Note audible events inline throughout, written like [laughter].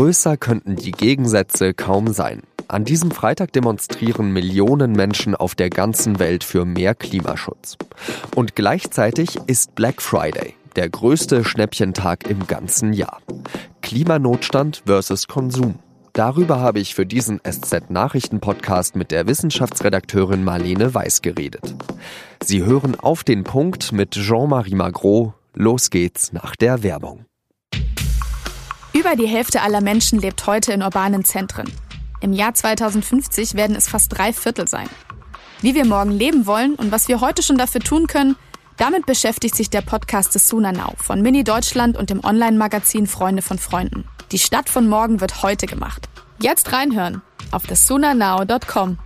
Größer könnten die Gegensätze kaum sein. An diesem Freitag demonstrieren Millionen Menschen auf der ganzen Welt für mehr Klimaschutz. Und gleichzeitig ist Black Friday, der größte Schnäppchentag im ganzen Jahr. Klimanotstand versus Konsum. Darüber habe ich für diesen SZ-Nachrichten-Podcast mit der Wissenschaftsredakteurin Marlene Weiß geredet. Sie hören auf den Punkt mit Jean-Marie Magro. Los geht's nach der Werbung. Über die Hälfte aller Menschen lebt heute in urbanen Zentren. Im Jahr 2050 werden es fast drei Viertel sein. Wie wir morgen leben wollen und was wir heute schon dafür tun können, damit beschäftigt sich der Podcast des Sunanau von Mini Deutschland und dem Online-Magazin Freunde von Freunden. Die Stadt von morgen wird heute gemacht. Jetzt reinhören auf thesunanow.com.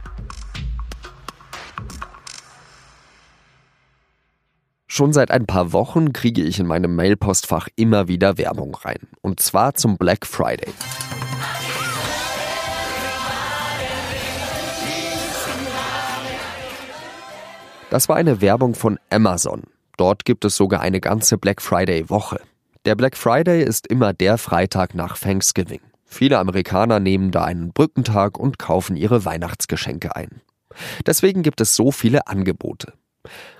Schon seit ein paar Wochen kriege ich in meinem Mailpostfach immer wieder Werbung rein. Und zwar zum Black Friday. Das war eine Werbung von Amazon. Dort gibt es sogar eine ganze Black Friday Woche. Der Black Friday ist immer der Freitag nach Thanksgiving. Viele Amerikaner nehmen da einen Brückentag und kaufen ihre Weihnachtsgeschenke ein. Deswegen gibt es so viele Angebote.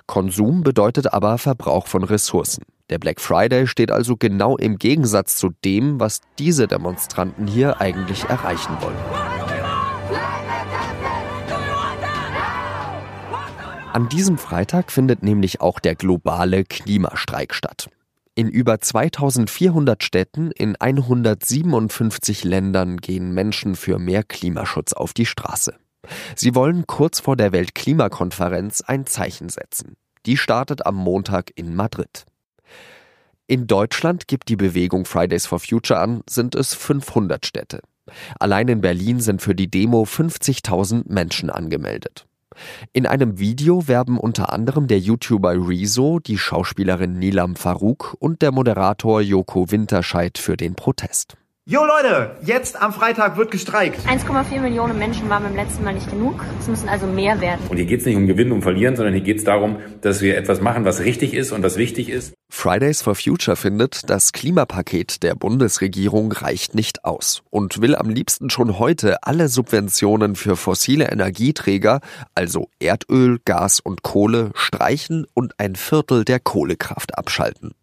Konsum bedeutet aber Verbrauch von Ressourcen. Der Black Friday steht also genau im Gegensatz zu dem, was diese Demonstranten hier eigentlich erreichen wollen. An diesem Freitag findet nämlich auch der globale Klimastreik statt. In über 2400 Städten in 157 Ländern gehen Menschen für mehr Klimaschutz auf die Straße. Sie wollen kurz vor der Weltklimakonferenz ein Zeichen setzen. Die startet am Montag in Madrid. In Deutschland gibt die Bewegung Fridays for Future an, sind es 500 Städte. Allein in Berlin sind für die Demo 50.000 Menschen angemeldet. In einem Video werben unter anderem der YouTuber Rezo, die Schauspielerin Nilam Farouk und der Moderator Joko Winterscheid für den Protest. Jo Leute, jetzt am Freitag wird gestreikt. 1,4 Millionen Menschen waren beim letzten Mal nicht genug. Es müssen also mehr werden. Und hier geht es nicht um Gewinnen und Verlieren, sondern hier geht es darum, dass wir etwas machen, was richtig ist und was wichtig ist. Fridays for Future findet, das Klimapaket der Bundesregierung reicht nicht aus und will am liebsten schon heute alle Subventionen für fossile Energieträger, also Erdöl, Gas und Kohle, streichen und ein Viertel der Kohlekraft abschalten.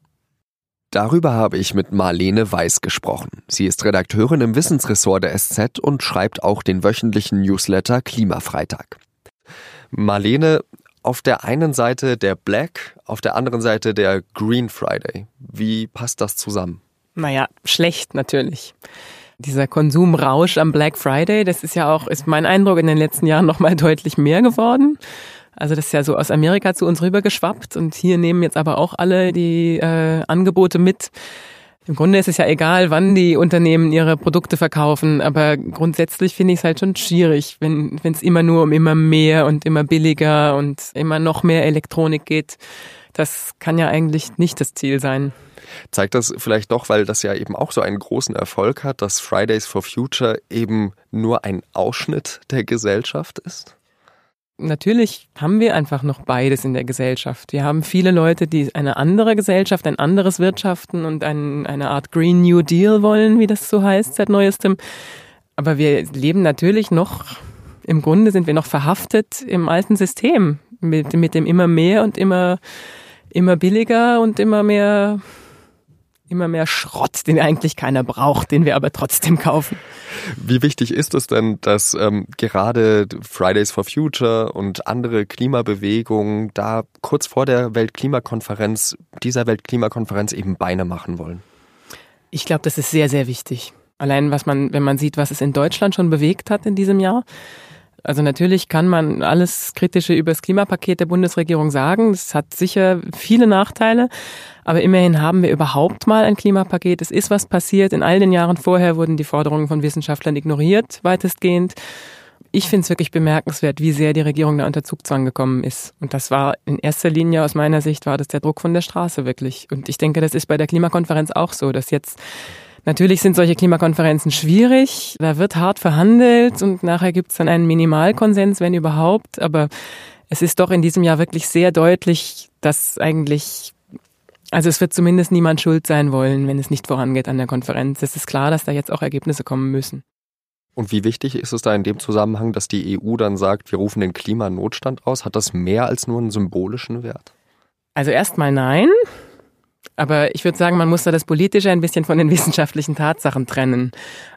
Darüber habe ich mit Marlene Weiß gesprochen. Sie ist Redakteurin im Wissensressort der SZ und schreibt auch den wöchentlichen Newsletter Klimafreitag. Marlene, auf der einen Seite der Black, auf der anderen Seite der Green Friday. Wie passt das zusammen? Naja, schlecht natürlich. Dieser Konsumrausch am Black Friday, das ist ja auch, ist mein Eindruck, in den letzten Jahren nochmal deutlich mehr geworden. Also das ist ja so aus Amerika zu uns rübergeschwappt und hier nehmen jetzt aber auch alle die äh, Angebote mit. Im Grunde ist es ja egal, wann die Unternehmen ihre Produkte verkaufen, aber grundsätzlich finde ich es halt schon schwierig, wenn es immer nur um immer mehr und immer billiger und immer noch mehr Elektronik geht. Das kann ja eigentlich nicht das Ziel sein. Zeigt das vielleicht doch, weil das ja eben auch so einen großen Erfolg hat, dass Fridays for Future eben nur ein Ausschnitt der Gesellschaft ist? Natürlich haben wir einfach noch beides in der Gesellschaft. Wir haben viele Leute, die eine andere Gesellschaft, ein anderes Wirtschaften und ein, eine Art Green New Deal wollen, wie das so heißt seit neuestem. Aber wir leben natürlich noch, im Grunde sind wir noch verhaftet im alten System mit, mit dem immer mehr und immer, immer billiger und immer mehr immer mehr Schrott, den eigentlich keiner braucht, den wir aber trotzdem kaufen. Wie wichtig ist es denn, dass ähm, gerade Fridays for Future und andere Klimabewegungen da kurz vor der Weltklimakonferenz, dieser Weltklimakonferenz eben Beine machen wollen? Ich glaube, das ist sehr, sehr wichtig. Allein was man, wenn man sieht, was es in Deutschland schon bewegt hat in diesem Jahr, also natürlich kann man alles Kritische über das Klimapaket der Bundesregierung sagen. Es hat sicher viele Nachteile, aber immerhin haben wir überhaupt mal ein Klimapaket. Es ist was passiert. In all den Jahren vorher wurden die Forderungen von Wissenschaftlern ignoriert, weitestgehend. Ich finde es wirklich bemerkenswert, wie sehr die Regierung da unter Zugzwang gekommen ist. Und das war in erster Linie aus meiner Sicht war das der Druck von der Straße wirklich. Und ich denke, das ist bei der Klimakonferenz auch so, dass jetzt Natürlich sind solche Klimakonferenzen schwierig, da wird hart verhandelt und nachher gibt es dann einen Minimalkonsens, wenn überhaupt. Aber es ist doch in diesem Jahr wirklich sehr deutlich, dass eigentlich Also es wird zumindest niemand schuld sein wollen, wenn es nicht vorangeht an der Konferenz. Es ist klar, dass da jetzt auch Ergebnisse kommen müssen. Und wie wichtig ist es da in dem Zusammenhang, dass die EU dann sagt, wir rufen den Klimanotstand aus? Hat das mehr als nur einen symbolischen Wert? Also erstmal nein. Aber ich würde sagen, man muss da das Politische ein bisschen von den [laughs] wissenschaftlichen Tatsachen trennen.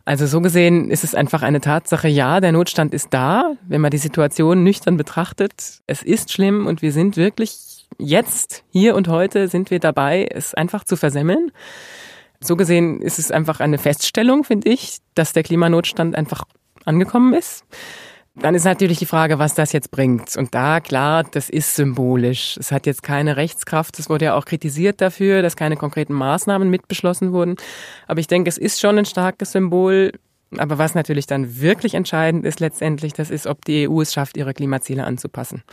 Also so gesehen ist es einfach eine Tatsache, ja, der Notstand ist da, wenn man die Situation nüchtern betrachtet. Es ist schlimm und wir sind wirklich jetzt, hier und heute sind wir dabei, es einfach zu versemmeln. So gesehen ist es einfach eine Feststellung, finde ich, dass der Klimanotstand einfach angekommen ist. Dann ist natürlich die Frage, was das jetzt bringt. Und da, klar, das ist symbolisch. Es hat jetzt keine Rechtskraft. Es wurde ja auch kritisiert dafür, dass keine konkreten Maßnahmen mitbeschlossen wurden. Aber ich denke, es ist schon ein starkes Symbol. Aber was natürlich dann wirklich entscheidend ist letztendlich, das ist, ob die EU es schafft, ihre Klimaziele anzupassen.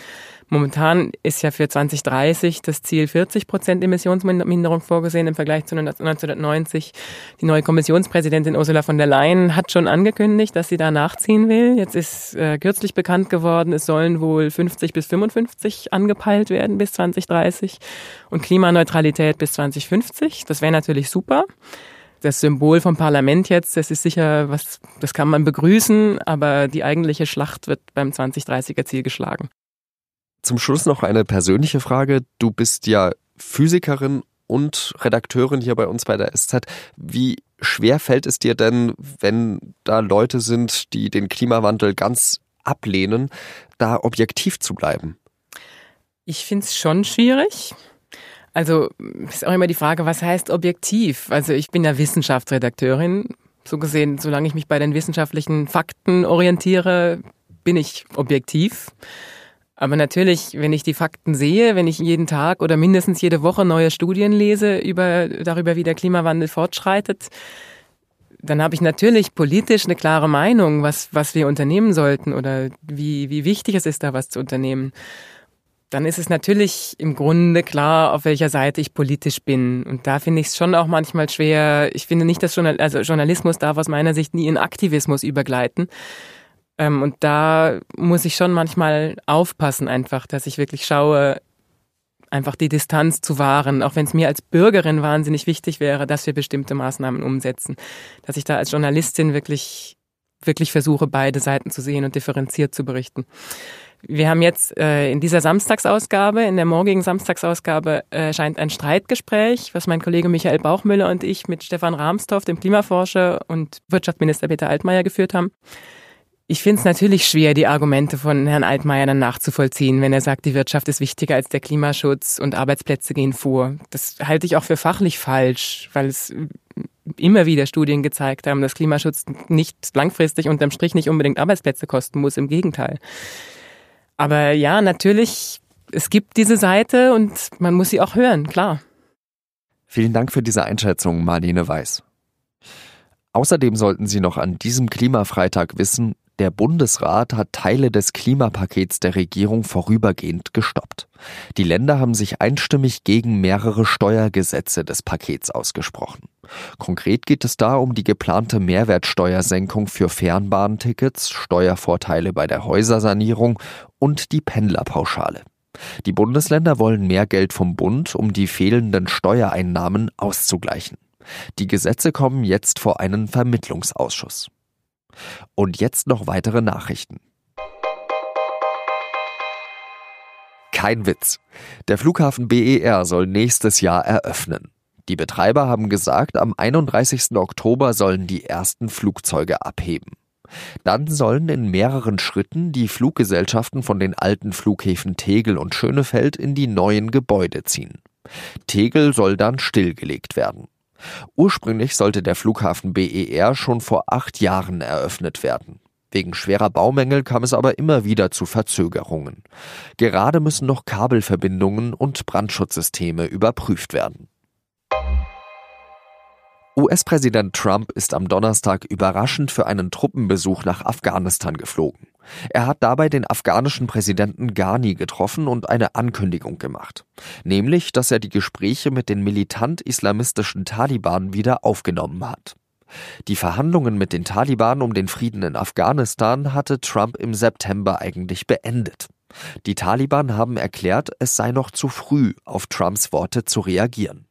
Momentan ist ja für 2030 das Ziel 40 Prozent Emissionsminderung vorgesehen im Vergleich zu 1990. Die neue Kommissionspräsidentin Ursula von der Leyen hat schon angekündigt, dass sie da nachziehen will. Jetzt ist äh, kürzlich bekannt geworden, es sollen wohl 50 bis 55 angepeilt werden bis 2030 und Klimaneutralität bis 2050. Das wäre natürlich super das Symbol vom Parlament jetzt, das ist sicher was, das kann man begrüßen, aber die eigentliche Schlacht wird beim 2030er Ziel geschlagen. Zum Schluss noch eine persönliche Frage. Du bist ja Physikerin und Redakteurin hier bei uns bei der SZ. Wie schwer fällt es dir denn, wenn da Leute sind, die den Klimawandel ganz ablehnen, da objektiv zu bleiben? Ich finde es schon schwierig. Also ist auch immer die Frage, was heißt objektiv? Also ich bin ja Wissenschaftsredakteurin. So gesehen, solange ich mich bei den wissenschaftlichen Fakten orientiere, bin ich objektiv. Aber natürlich, wenn ich die Fakten sehe, wenn ich jeden Tag oder mindestens jede Woche neue Studien lese über, darüber, wie der Klimawandel fortschreitet, dann habe ich natürlich politisch eine klare Meinung, was, was wir unternehmen sollten oder wie, wie wichtig es ist, da was zu unternehmen. Dann ist es natürlich im Grunde klar, auf welcher Seite ich politisch bin. Und da finde ich es schon auch manchmal schwer. Ich finde nicht, dass Journal also Journalismus darf aus meiner Sicht nie in Aktivismus übergleiten. Ähm, und da muss ich schon manchmal aufpassen einfach, dass ich wirklich schaue, einfach die Distanz zu wahren, auch wenn es mir als Bürgerin wahnsinnig wichtig wäre, dass wir bestimmte Maßnahmen umsetzen. Dass ich da als Journalistin wirklich, wirklich versuche, beide Seiten zu sehen und differenziert zu berichten. Wir haben jetzt äh, in dieser Samstagsausgabe, in der morgigen Samstagsausgabe, äh, scheint ein Streitgespräch, was mein Kollege Michael Bauchmüller und ich mit Stefan Rahmstorff, dem Klimaforscher, und Wirtschaftsminister Peter Altmaier geführt haben. Ich finde es natürlich schwer, die Argumente von Herrn Altmaier dann nachzuvollziehen, wenn er sagt, die Wirtschaft ist wichtiger als der Klimaschutz und Arbeitsplätze gehen vor. Das halte ich auch für fachlich falsch, weil es immer wieder Studien gezeigt haben, dass Klimaschutz nicht langfristig unterm Strich nicht unbedingt Arbeitsplätze kosten muss, im Gegenteil. Aber ja, natürlich, es gibt diese Seite und man muss sie auch hören, klar. Vielen Dank für diese Einschätzung, Marlene Weiß. Außerdem sollten Sie noch an diesem Klimafreitag wissen, der Bundesrat hat Teile des Klimapakets der Regierung vorübergehend gestoppt. Die Länder haben sich einstimmig gegen mehrere Steuergesetze des Pakets ausgesprochen. Konkret geht es da um die geplante Mehrwertsteuersenkung für Fernbahntickets, Steuervorteile bei der Häusersanierung und die Pendlerpauschale. Die Bundesländer wollen mehr Geld vom Bund, um die fehlenden Steuereinnahmen auszugleichen. Die Gesetze kommen jetzt vor einen Vermittlungsausschuss. Und jetzt noch weitere Nachrichten. Kein Witz. Der Flughafen BER soll nächstes Jahr eröffnen. Die Betreiber haben gesagt, am 31. Oktober sollen die ersten Flugzeuge abheben. Dann sollen in mehreren Schritten die Fluggesellschaften von den alten Flughäfen Tegel und Schönefeld in die neuen Gebäude ziehen. Tegel soll dann stillgelegt werden. Ursprünglich sollte der Flughafen BER schon vor acht Jahren eröffnet werden. Wegen schwerer Baumängel kam es aber immer wieder zu Verzögerungen. Gerade müssen noch Kabelverbindungen und Brandschutzsysteme überprüft werden. US-Präsident Trump ist am Donnerstag überraschend für einen Truppenbesuch nach Afghanistan geflogen. Er hat dabei den afghanischen Präsidenten Ghani getroffen und eine Ankündigung gemacht, nämlich, dass er die Gespräche mit den militant-islamistischen Taliban wieder aufgenommen hat. Die Verhandlungen mit den Taliban um den Frieden in Afghanistan hatte Trump im September eigentlich beendet. Die Taliban haben erklärt, es sei noch zu früh, auf Trumps Worte zu reagieren.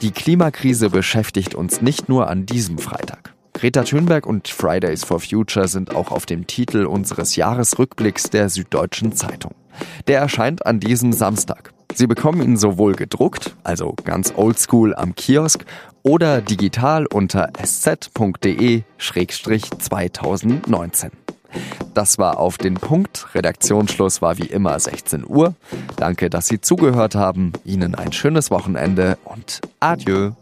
Die Klimakrise beschäftigt uns nicht nur an diesem Freitag. Greta Thunberg und Fridays for Future sind auch auf dem Titel unseres Jahresrückblicks der Süddeutschen Zeitung. Der erscheint an diesem Samstag. Sie bekommen ihn sowohl gedruckt, also ganz oldschool am Kiosk, oder digital unter sz.de-2019. Das war auf den Punkt. Redaktionsschluss war wie immer 16 Uhr. Danke, dass Sie zugehört haben. Ihnen ein schönes Wochenende und adieu.